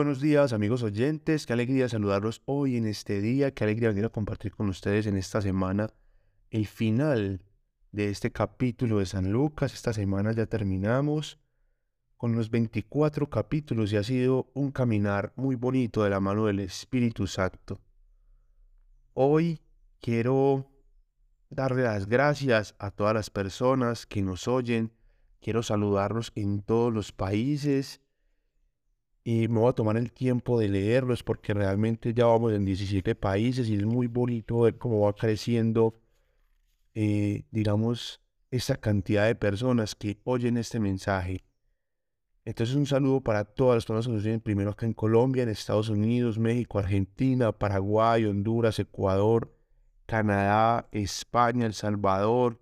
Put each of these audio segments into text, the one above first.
buenos días amigos oyentes, qué alegría saludarlos hoy en este día, qué alegría venir a compartir con ustedes en esta semana el final de este capítulo de San Lucas. Esta semana ya terminamos con los 24 capítulos y ha sido un caminar muy bonito de la mano del Espíritu Santo. Hoy quiero darle las gracias a todas las personas que nos oyen, quiero saludarlos en todos los países y me voy a tomar el tiempo de leerlos porque realmente ya vamos en 17 países y es muy bonito ver cómo va creciendo, eh, digamos, esa cantidad de personas que oyen este mensaje. Entonces un saludo para todas las personas que nos oyen primero acá en Colombia, en Estados Unidos, México, Argentina, Paraguay, Honduras, Ecuador, Canadá, España, El Salvador,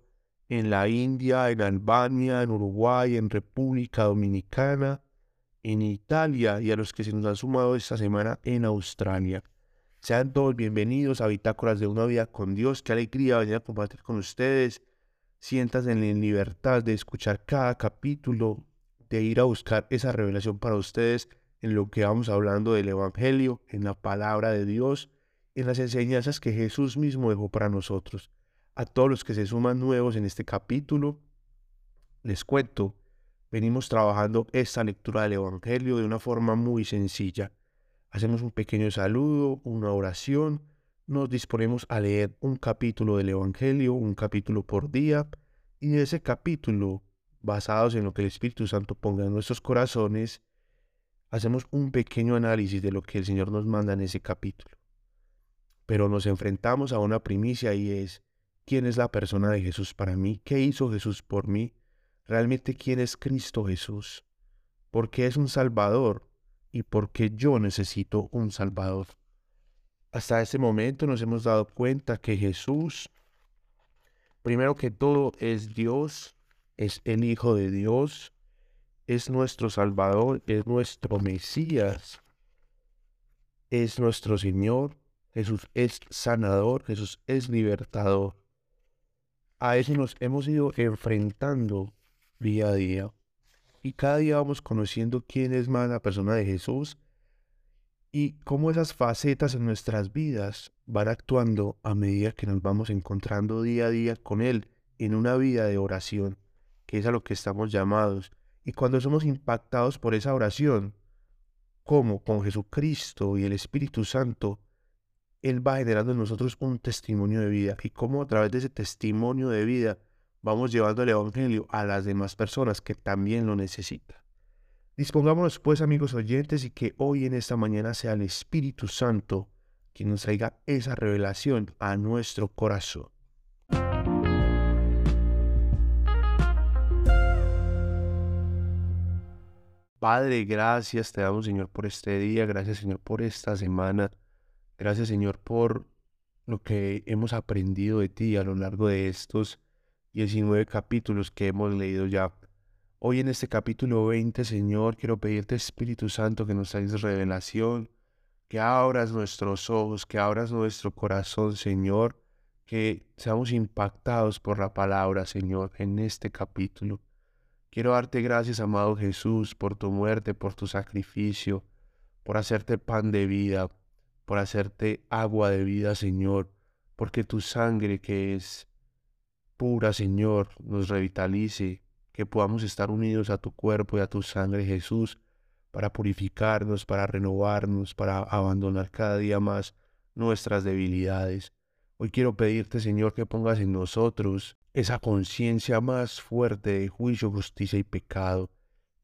en la India, en Albania, en Uruguay, en República Dominicana, en Italia y a los que se nos han sumado esta semana en Australia. Sean todos bienvenidos a Bitácoras de una vida con Dios. Qué alegría venir a compartir con ustedes. Siéntanse en libertad de escuchar cada capítulo, de ir a buscar esa revelación para ustedes en lo que vamos hablando del Evangelio, en la palabra de Dios, en las enseñanzas que Jesús mismo dejó para nosotros. A todos los que se suman nuevos en este capítulo, les cuento venimos trabajando esta lectura del Evangelio de una forma muy sencilla. Hacemos un pequeño saludo, una oración, nos disponemos a leer un capítulo del Evangelio, un capítulo por día, y de ese capítulo, basados en lo que el Espíritu Santo ponga en nuestros corazones, hacemos un pequeño análisis de lo que el Señor nos manda en ese capítulo. Pero nos enfrentamos a una primicia y es, ¿quién es la persona de Jesús para mí? ¿Qué hizo Jesús por mí? Realmente quién es Cristo Jesús, por qué es un Salvador y por qué yo necesito un Salvador. Hasta este momento nos hemos dado cuenta que Jesús, primero que todo, es Dios, es el Hijo de Dios, es nuestro Salvador, es nuestro Mesías, es nuestro Señor, Jesús es sanador, Jesús es libertador. A eso nos hemos ido enfrentando día a día. Y cada día vamos conociendo quién es más la persona de Jesús y cómo esas facetas en nuestras vidas van actuando a medida que nos vamos encontrando día a día con Él en una vida de oración, que es a lo que estamos llamados. Y cuando somos impactados por esa oración, como con Jesucristo y el Espíritu Santo, Él va generando en nosotros un testimonio de vida y cómo a través de ese testimonio de vida vamos llevando el Evangelio a las demás personas que también lo necesitan. Dispongámonos pues amigos oyentes y que hoy en esta mañana sea el Espíritu Santo quien nos traiga esa revelación a nuestro corazón. Padre, gracias te damos Señor por este día, gracias Señor por esta semana, gracias Señor por lo que hemos aprendido de ti a lo largo de estos 19 capítulos que hemos leído ya. Hoy en este capítulo 20, Señor, quiero pedirte, Espíritu Santo, que nos traigas revelación, que abras nuestros ojos, que abras nuestro corazón, Señor, que seamos impactados por la palabra, Señor, en este capítulo. Quiero darte gracias, amado Jesús, por tu muerte, por tu sacrificio, por hacerte pan de vida, por hacerte agua de vida, Señor, porque tu sangre que es pura, Señor, nos revitalice, que podamos estar unidos a tu cuerpo y a tu sangre, Jesús, para purificarnos, para renovarnos, para abandonar cada día más nuestras debilidades. Hoy quiero pedirte, Señor, que pongas en nosotros esa conciencia más fuerte de juicio, justicia y pecado,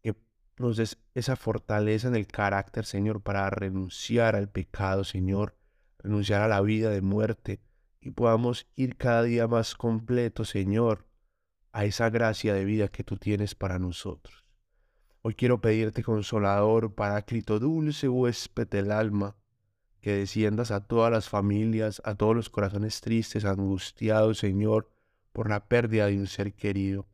que nos des esa fortaleza en el carácter, Señor, para renunciar al pecado, Señor, renunciar a la vida de muerte, y podamos ir cada día más completo, Señor, a esa gracia de vida que tú tienes para nosotros. Hoy quiero pedirte, consolador, paráclito, dulce huésped del alma, que desciendas a todas las familias, a todos los corazones tristes, angustiados, Señor, por la pérdida de un ser querido.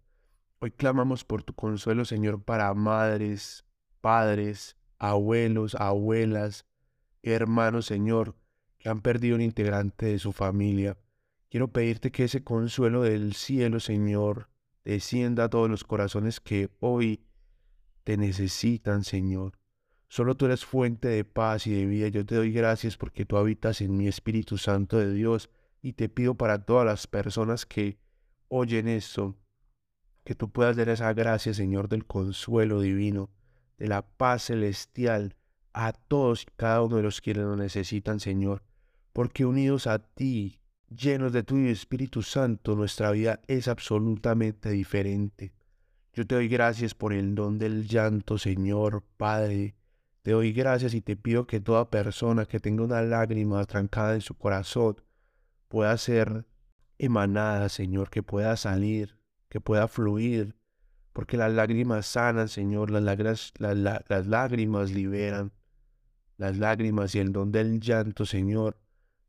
Hoy clamamos por tu consuelo, Señor, para madres, padres, abuelos, abuelas, hermanos, Señor, que han perdido un integrante de su familia. Quiero pedirte que ese consuelo del cielo, Señor, descienda a todos los corazones que hoy te necesitan, Señor. Solo tú eres fuente de paz y de vida. Yo te doy gracias porque tú habitas en mi Espíritu Santo de Dios y te pido para todas las personas que oyen esto, que tú puedas dar esa gracia, Señor, del consuelo divino, de la paz celestial a todos y cada uno de los quienes lo necesitan, Señor, porque unidos a ti, llenos de tu Espíritu Santo, nuestra vida es absolutamente diferente. Yo te doy gracias por el don del llanto, Señor, Padre, te doy gracias y te pido que toda persona que tenga una lágrima trancada en su corazón pueda ser emanada, Señor, que pueda salir, que pueda fluir, porque las lágrimas sanan, Señor, lágrimas, las, lágrimas liberan, las lágrimas y el don del llanto, Señor,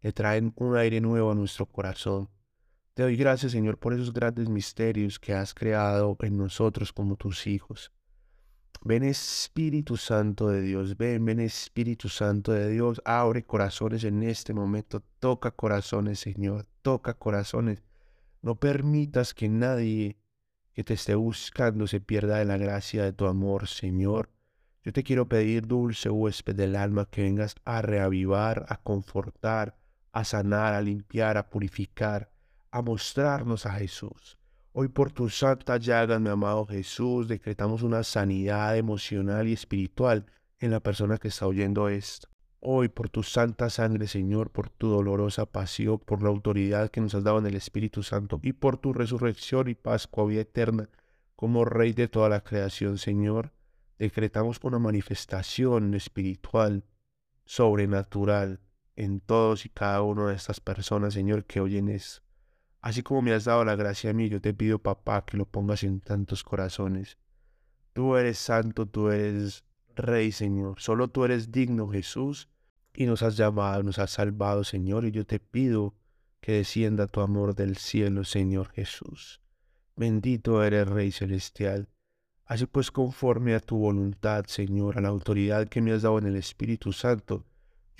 le traen un aire nuevo a nuestro corazón. Te doy gracias, Señor, por esos grandes misterios que has creado en nosotros como tus hijos. Ven Espíritu Santo de Dios, ven, ven Espíritu Santo de Dios, abre corazones en este momento, toca corazones, Señor, toca corazones. No permitas que nadie que te esté buscando se pierda de la gracia de tu amor, Señor. Yo te quiero pedir, dulce huésped del alma, que vengas a reavivar, a confortar, a sanar, a limpiar, a purificar, a mostrarnos a Jesús. Hoy por tu santa llagas, mi amado Jesús, decretamos una sanidad emocional y espiritual en la persona que está oyendo esto. Hoy por tu santa sangre, Señor, por tu dolorosa pasión, por la autoridad que nos has dado en el Espíritu Santo y por tu resurrección y Pascua, vida eterna, como Rey de toda la creación, Señor, decretamos una manifestación espiritual, sobrenatural, en todos y cada una de estas personas, Señor, que oyen esto. Así como me has dado la gracia a mí, yo te pido, papá, que lo pongas en tantos corazones. Tú eres santo, tú eres rey, Señor. Solo tú eres digno, Jesús, y nos has llamado, nos has salvado, Señor, y yo te pido que descienda tu amor del cielo, Señor Jesús. Bendito eres, Rey Celestial. Así pues, conforme a tu voluntad, Señor, a la autoridad que me has dado en el Espíritu Santo,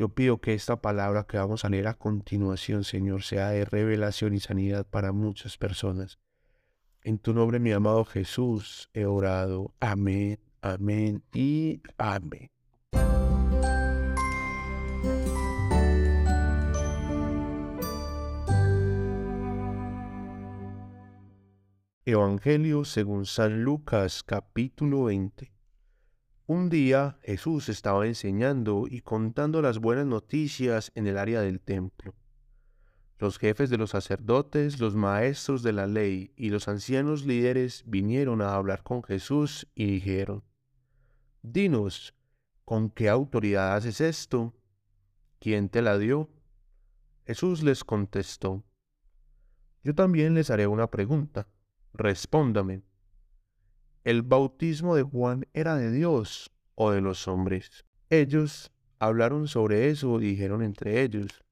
yo pido que esta palabra que vamos a leer a continuación, Señor, sea de revelación y sanidad para muchas personas. En tu nombre, mi amado Jesús, he orado. Amén, amén y amén. Evangelio según San Lucas capítulo 20. Un día Jesús estaba enseñando y contando las buenas noticias en el área del templo. Los jefes de los sacerdotes, los maestros de la ley y los ancianos líderes vinieron a hablar con Jesús y dijeron, Dinos, ¿con qué autoridad haces esto? ¿Quién te la dio? Jesús les contestó, Yo también les haré una pregunta. Respóndame. ¿El bautismo de Juan era de Dios o de los hombres? Ellos hablaron sobre eso y dijeron entre ellos,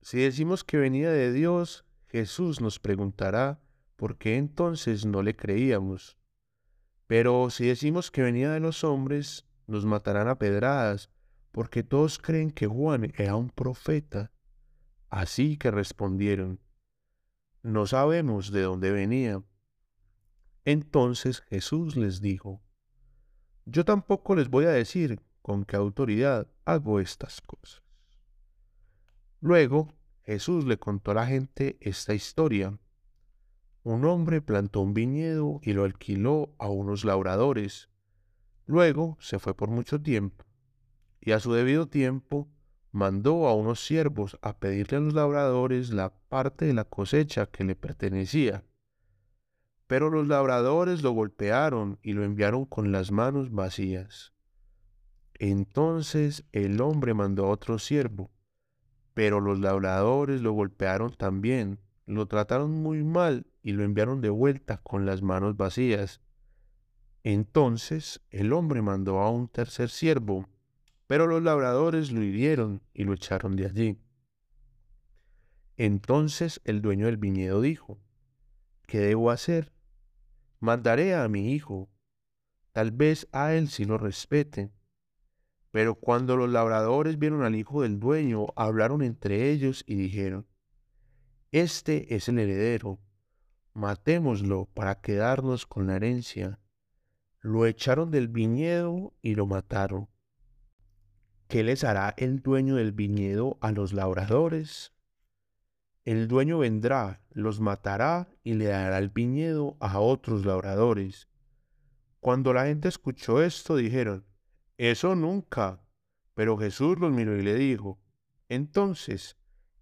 si decimos que venía de Dios, Jesús nos preguntará por qué entonces no le creíamos. Pero si decimos que venía de los hombres, nos matarán a pedradas, porque todos creen que Juan era un profeta. Así que respondieron, no sabemos de dónde venía. Entonces Jesús les dijo, Yo tampoco les voy a decir con qué autoridad hago estas cosas. Luego Jesús le contó a la gente esta historia. Un hombre plantó un viñedo y lo alquiló a unos labradores. Luego se fue por mucho tiempo y a su debido tiempo mandó a unos siervos a pedirle a los labradores la parte de la cosecha que le pertenecía. Pero los labradores lo golpearon y lo enviaron con las manos vacías. Entonces el hombre mandó a otro siervo, pero los labradores lo golpearon también, lo trataron muy mal y lo enviaron de vuelta con las manos vacías. Entonces el hombre mandó a un tercer siervo, pero los labradores lo hirieron y lo echaron de allí. Entonces el dueño del viñedo dijo, ¿qué debo hacer? Mandaré a mi hijo, tal vez a él si lo respeten. Pero cuando los labradores vieron al hijo del dueño, hablaron entre ellos y dijeron, Este es el heredero, matémoslo para quedarnos con la herencia. Lo echaron del viñedo y lo mataron. ¿qué les hará el dueño del viñedo a los labradores? El dueño vendrá, los matará y le dará el viñedo a otros labradores. Cuando la gente escuchó esto, dijeron, eso nunca. Pero Jesús los miró y le dijo, entonces,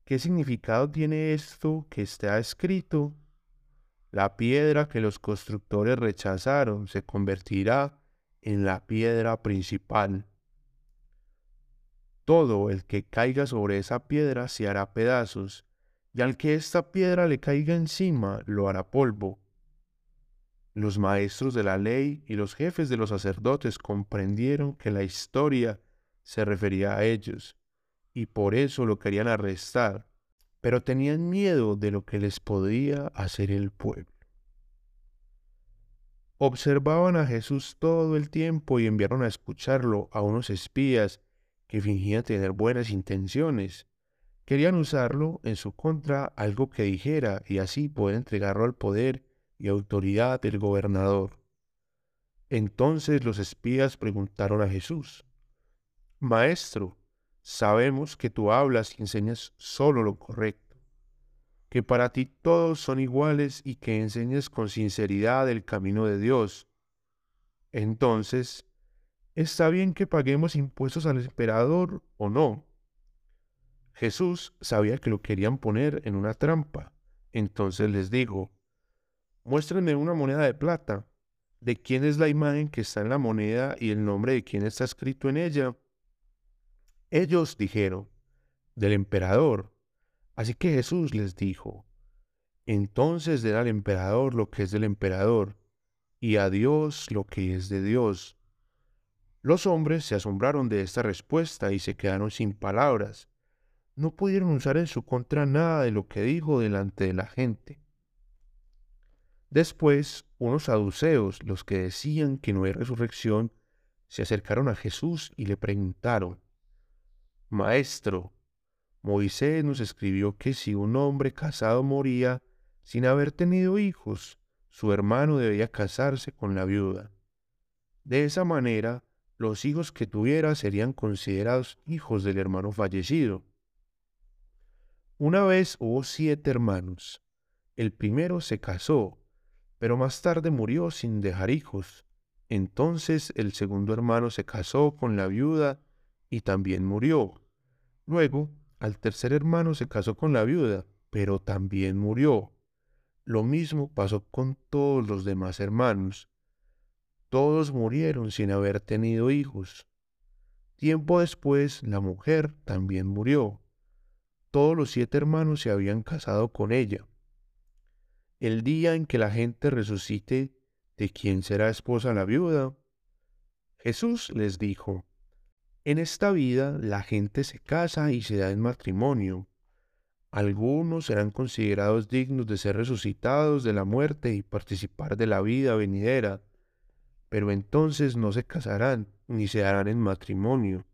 ¿qué significado tiene esto que está escrito? La piedra que los constructores rechazaron se convertirá en la piedra principal. Todo el que caiga sobre esa piedra se hará pedazos, y al que esta piedra le caiga encima lo hará polvo. Los maestros de la ley y los jefes de los sacerdotes comprendieron que la historia se refería a ellos, y por eso lo querían arrestar, pero tenían miedo de lo que les podía hacer el pueblo. Observaban a Jesús todo el tiempo y enviaron a escucharlo a unos espías que fingían tener buenas intenciones Querían usarlo en su contra algo que dijera y así poder entregarlo al poder y autoridad del gobernador. Entonces los espías preguntaron a Jesús, Maestro, sabemos que tú hablas y enseñas solo lo correcto, que para ti todos son iguales y que enseñas con sinceridad el camino de Dios. Entonces, ¿está bien que paguemos impuestos al emperador o no? Jesús sabía que lo querían poner en una trampa. Entonces les dijo, muéstrenme una moneda de plata. ¿De quién es la imagen que está en la moneda y el nombre de quién está escrito en ella? Ellos dijeron, del emperador. Así que Jesús les dijo, entonces den al emperador lo que es del emperador, y a Dios lo que es de Dios. Los hombres se asombraron de esta respuesta y se quedaron sin palabras no pudieron usar en su contra nada de lo que dijo delante de la gente. Después, unos saduceos, los que decían que no hay resurrección, se acercaron a Jesús y le preguntaron, Maestro, Moisés nos escribió que si un hombre casado moría sin haber tenido hijos, su hermano debía casarse con la viuda. De esa manera, los hijos que tuviera serían considerados hijos del hermano fallecido. Una vez hubo siete hermanos. El primero se casó, pero más tarde murió sin dejar hijos. Entonces el segundo hermano se casó con la viuda y también murió. Luego, al tercer hermano se casó con la viuda, pero también murió. Lo mismo pasó con todos los demás hermanos. Todos murieron sin haber tenido hijos. Tiempo después, la mujer también murió todos los siete hermanos se habían casado con ella. El día en que la gente resucite, ¿de quién será esposa la viuda? Jesús les dijo, en esta vida la gente se casa y se da en matrimonio. Algunos serán considerados dignos de ser resucitados de la muerte y participar de la vida venidera, pero entonces no se casarán ni se darán en matrimonio.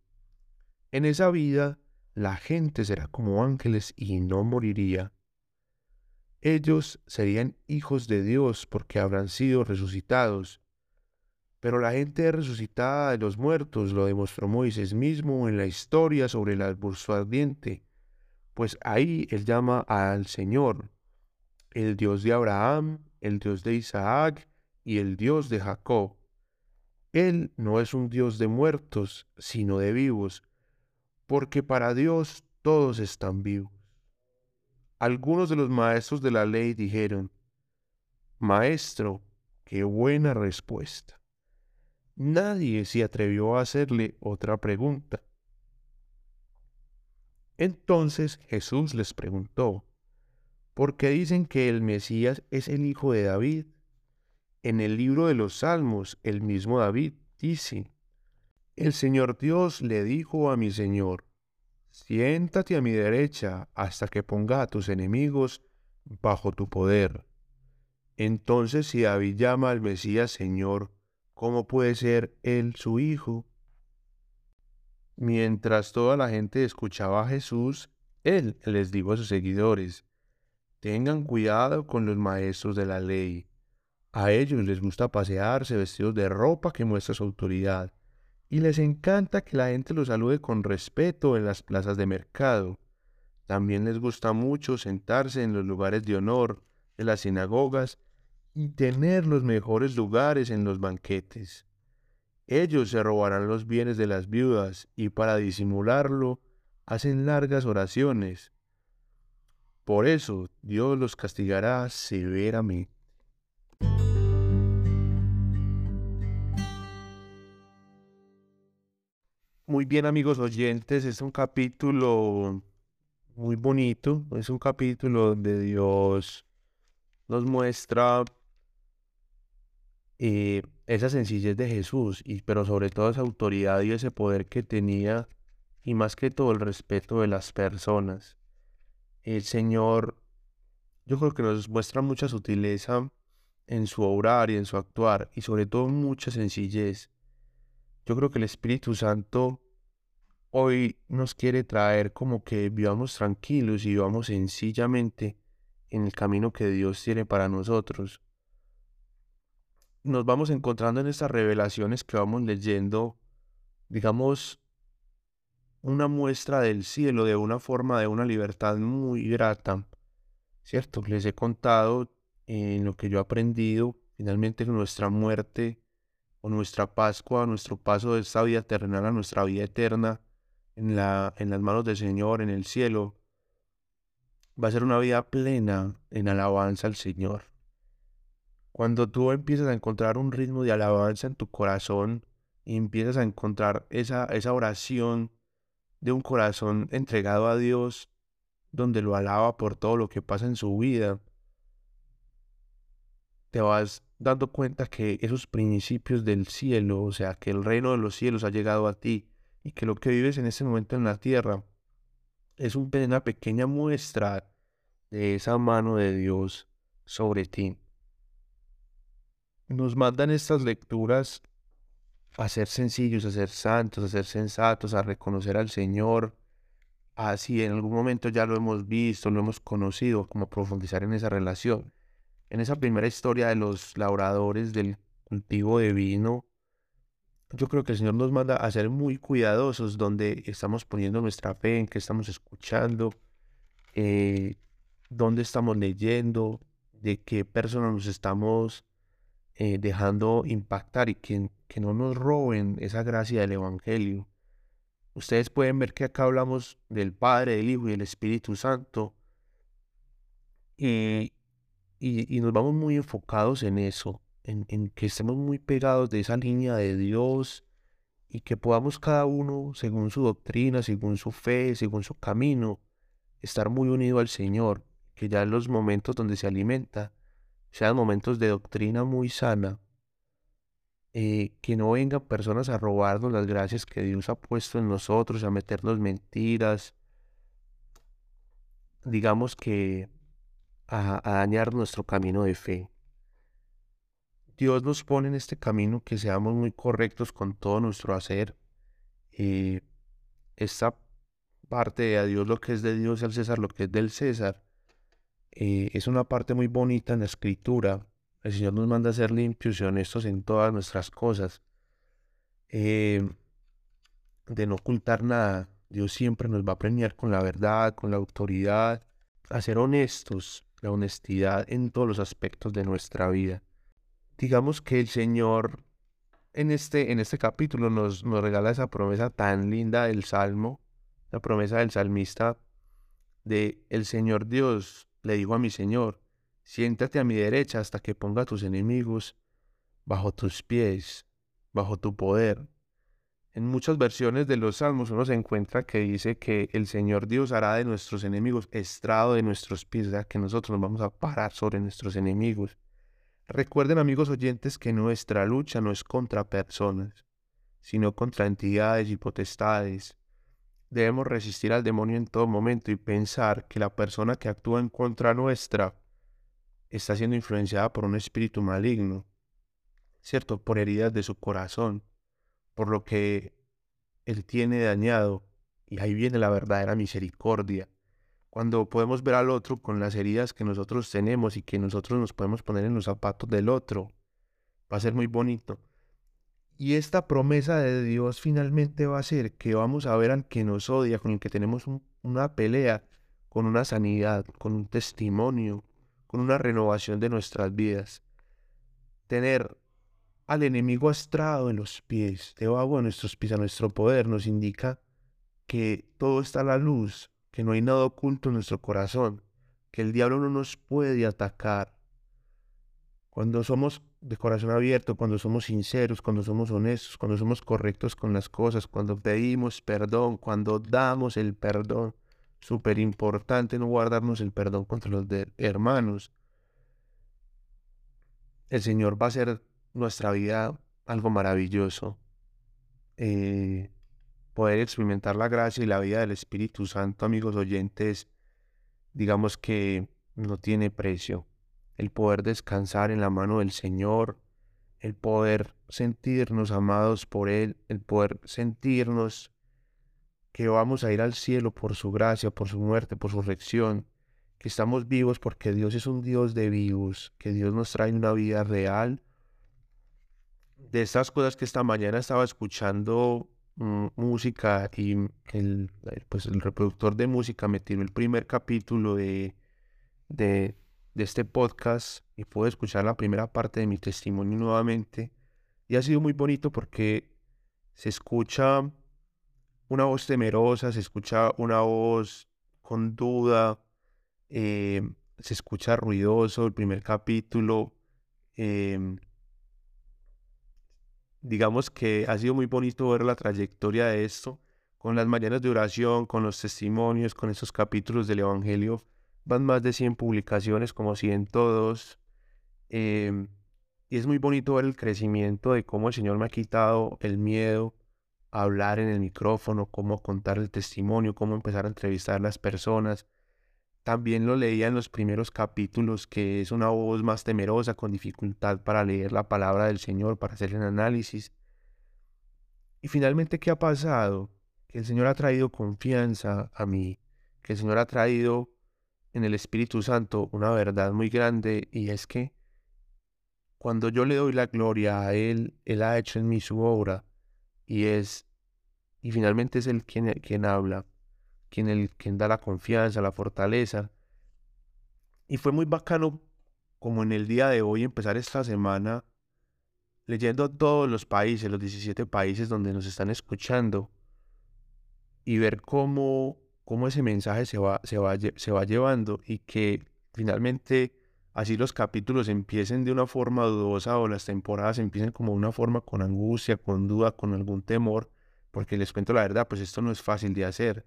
En esa vida la gente será como ángeles y no moriría. Ellos serían hijos de Dios porque habrán sido resucitados. Pero la gente resucitada de los muertos lo demostró Moisés mismo en la historia sobre el alburzo ardiente, pues ahí él llama al Señor, el Dios de Abraham, el Dios de Isaac y el Dios de Jacob. Él no es un Dios de muertos, sino de vivos, porque para Dios todos están vivos. Algunos de los maestros de la ley dijeron, Maestro, qué buena respuesta. Nadie se atrevió a hacerle otra pregunta. Entonces Jesús les preguntó, ¿por qué dicen que el Mesías es el hijo de David? En el libro de los Salmos, el mismo David dice, el Señor Dios le dijo a mi Señor, siéntate a mi derecha hasta que ponga a tus enemigos bajo tu poder. Entonces si David llama al Mesías Señor, ¿cómo puede ser él su hijo? Mientras toda la gente escuchaba a Jesús, él les dijo a sus seguidores, tengan cuidado con los maestros de la ley. A ellos les gusta pasearse vestidos de ropa que muestra su autoridad y les encanta que la gente los salude con respeto en las plazas de mercado. También les gusta mucho sentarse en los lugares de honor de las sinagogas y tener los mejores lugares en los banquetes. Ellos se robarán los bienes de las viudas y para disimularlo hacen largas oraciones. Por eso Dios los castigará severamente. Muy bien amigos oyentes, es un capítulo muy bonito, es un capítulo donde Dios nos muestra eh, esa sencillez de Jesús, y, pero sobre todo esa autoridad y ese poder que tenía, y más que todo el respeto de las personas. El Señor, yo creo que nos muestra mucha sutileza en su obrar y en su actuar, y sobre todo mucha sencillez. Yo creo que el Espíritu Santo hoy nos quiere traer como que vivamos tranquilos y vivamos sencillamente en el camino que Dios tiene para nosotros. Nos vamos encontrando en estas revelaciones que vamos leyendo, digamos, una muestra del cielo de una forma de una libertad muy grata. ¿Cierto? Les he contado en lo que yo he aprendido, finalmente nuestra muerte o nuestra Pascua, nuestro paso de esta vida terrenal a nuestra vida eterna, en, la, en las manos del Señor, en el cielo, va a ser una vida plena en alabanza al Señor. Cuando tú empiezas a encontrar un ritmo de alabanza en tu corazón y empiezas a encontrar esa, esa oración de un corazón entregado a Dios, donde lo alaba por todo lo que pasa en su vida, te vas dando cuenta que esos principios del cielo, o sea, que el reino de los cielos ha llegado a ti y que lo que vives en ese momento en la tierra es una pequeña muestra de esa mano de Dios sobre ti. Nos mandan estas lecturas a ser sencillos, a ser santos, a ser sensatos, a reconocer al Señor. Así en algún momento ya lo hemos visto, lo hemos conocido, como profundizar en esa relación. En esa primera historia de los labradores del cultivo de vino, yo creo que el Señor nos manda a ser muy cuidadosos donde estamos poniendo nuestra fe, en qué estamos escuchando, eh, dónde estamos leyendo, de qué personas nos estamos eh, dejando impactar y que, que no nos roben esa gracia del Evangelio. Ustedes pueden ver que acá hablamos del Padre, del Hijo y del Espíritu Santo. y, y nos vamos muy enfocados en eso en, que estemos muy pegados de esa línea de Dios y que podamos cada uno, según su doctrina, según su fe, según su camino, estar muy unido al Señor, que ya en los momentos donde se alimenta sean momentos de doctrina muy sana, eh, que no vengan personas a robarnos las gracias que Dios ha puesto en nosotros, a meternos mentiras, digamos que a dañar nuestro camino de fe. Dios nos pone en este camino que seamos muy correctos con todo nuestro hacer. Eh, esta parte de a Dios lo que es de Dios y al César lo que es del César eh, es una parte muy bonita en la escritura. El Señor nos manda a ser limpios y honestos en todas nuestras cosas. Eh, de no ocultar nada. Dios siempre nos va a premiar con la verdad, con la autoridad, a ser honestos, la honestidad en todos los aspectos de nuestra vida digamos que el Señor en este, en este capítulo nos, nos regala esa promesa tan linda del Salmo, la promesa del salmista de el Señor Dios le dijo a mi Señor, siéntate a mi derecha hasta que ponga a tus enemigos bajo tus pies, bajo tu poder. En muchas versiones de los salmos uno se encuentra que dice que el Señor Dios hará de nuestros enemigos estrado de nuestros pies, o sea, que nosotros nos vamos a parar sobre nuestros enemigos. Recuerden amigos oyentes que nuestra lucha no es contra personas, sino contra entidades y potestades. Debemos resistir al demonio en todo momento y pensar que la persona que actúa en contra nuestra está siendo influenciada por un espíritu maligno, ¿cierto? Por heridas de su corazón, por lo que él tiene dañado. Y ahí viene la verdadera misericordia cuando podemos ver al otro con las heridas que nosotros tenemos y que nosotros nos podemos poner en los zapatos del otro, va a ser muy bonito. Y esta promesa de Dios finalmente va a ser que vamos a ver al que nos odia, con el que tenemos una pelea, con una sanidad, con un testimonio, con una renovación de nuestras vidas. Tener al enemigo astrado en los pies, debajo de nuestros pies, a nuestro poder, nos indica que todo está a la luz, que no hay nada oculto en nuestro corazón, que el diablo no nos puede atacar. Cuando somos de corazón abierto, cuando somos sinceros, cuando somos honestos, cuando somos correctos con las cosas, cuando pedimos perdón, cuando damos el perdón. Súper importante no guardarnos el perdón contra los hermanos. El Señor va a hacer nuestra vida algo maravilloso. Eh, poder experimentar la gracia y la vida del Espíritu Santo, amigos oyentes, digamos que no tiene precio el poder descansar en la mano del Señor, el poder sentirnos amados por Él, el poder sentirnos que vamos a ir al cielo por su gracia, por su muerte, por su resurrección, que estamos vivos porque Dios es un Dios de vivos, que Dios nos trae una vida real. De estas cosas que esta mañana estaba escuchando mm, música y el, pues el reproductor de música me tiró el primer capítulo de, de, este podcast y puedo escuchar la primera parte de mi testimonio nuevamente. Y ha sido muy bonito porque se escucha una voz temerosa, se escucha una voz con duda, eh, se escucha ruidoso el primer capítulo. Em, digamos que ha sido muy bonito ver la trayectoria de esto, con las mañanas de oración, con los testimonios, con esos capítulos del Evangelio van más de 100 publicaciones, como 102. Eh, em, y es muy bonito ver el crecimiento de cómo el Señor me ha quitado el miedo a hablar en el micrófono, cómo contar el testimonio, cómo empezar a entrevistar a las personas. También lo leía en los primeros capítulos, que es una voz más temerosa, con dificultad para leer la palabra del Señor, para hacer el análisis. Y finalmente, ¿qué ha pasado? Que el Señor ha traído confianza a mí, que el Señor ha traído en el Espíritu Santo una verdad muy grande y es que cuando yo le doy la gloria a Él, Él ha hecho en mí su obra y es, y finalmente es Él quien, quien habla, quien, el, quien da la confianza, la fortaleza. Y fue muy bacano como en el día de hoy empezar esta semana leyendo todos los países, los 17 países donde nos están escuchando y ver cómo cómo ese mensaje se va, se, va, se va llevando y que finalmente así los capítulos empiecen de una forma dudosa o las temporadas empiecen como una forma con angustia, con duda, con algún temor, porque les cuento la verdad, pues esto no es fácil de hacer.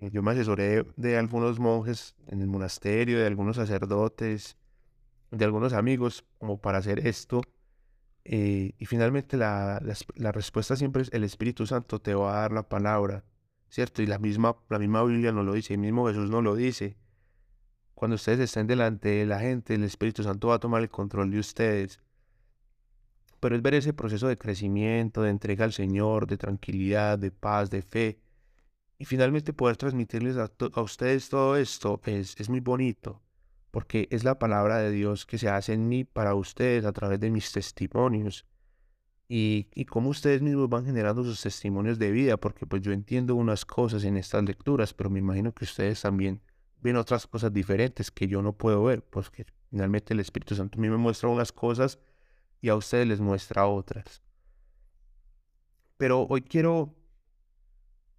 Eh, yo me asesoré de algunos monjes en el monasterio, de algunos sacerdotes, de algunos amigos, como para hacer esto. Eh, y finalmente la, la respuesta siempre es el Espíritu Santo te va a dar la palabra ¿cierto? Y la misma, la misma Biblia nos lo dice, el mismo Jesús nos lo dice. Cuando ustedes estén delante de la gente, el Espíritu Santo va a tomar el control de ustedes. Pero es ver ese proceso de crecimiento, de entrega al Señor, de tranquilidad, de paz, de fe. Y finalmente poder transmitirles a, a ustedes todo esto es, es muy bonito, porque es la palabra de Dios que se hace en mí para ustedes a través de mis testimonios y, y cómo ustedes mismos van generando sus testimonios de vida, porque pues yo entiendo unas cosas en estas lecturas, pero me imagino que ustedes también ven otras cosas diferentes que yo no puedo ver, porque finalmente el Espíritu Santo a mí me muestra unas cosas y a ustedes les muestra otras. Pero hoy quiero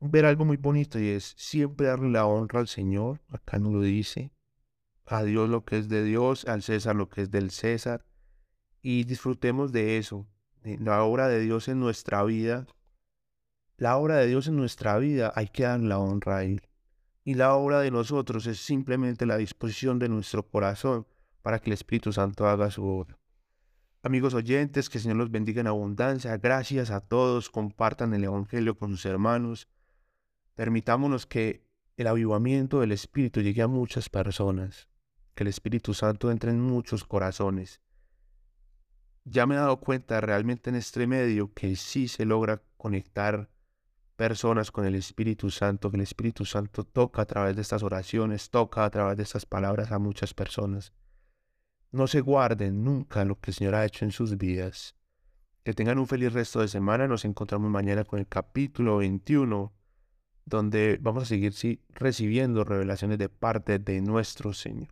ver algo muy bonito y es siempre darle la honra al Señor, acá no lo dice, a Dios lo que es de Dios, al César lo que es del César, y disfrutemos de eso, la obra de Dios en nuestra vida, la obra de Dios en nuestra vida hay que dar la honra a Él. Y la obra de nosotros es simplemente la disposición de nuestro corazón para que el Espíritu Santo haga su obra. Amigos oyentes, que el Señor los bendiga en abundancia. Gracias a todos. Compartan el Evangelio con sus hermanos. Permitámonos que el avivamiento del Espíritu llegue a muchas personas. Que el Espíritu Santo entre en muchos corazones ya me he dado cuenta realmente en este medio que sí se logra conectar personas con el Espíritu Santo, que el Espíritu Santo toca a través de estas oraciones, toca a través de estas palabras a muchas personas. No se guarden nunca lo que el Señor ha hecho en sus vidas. Que tengan un feliz resto de semana. Nos encontramos mañana con el capítulo 21, donde vamos a seguir recibiendo revelaciones de parte de nuestro Señor.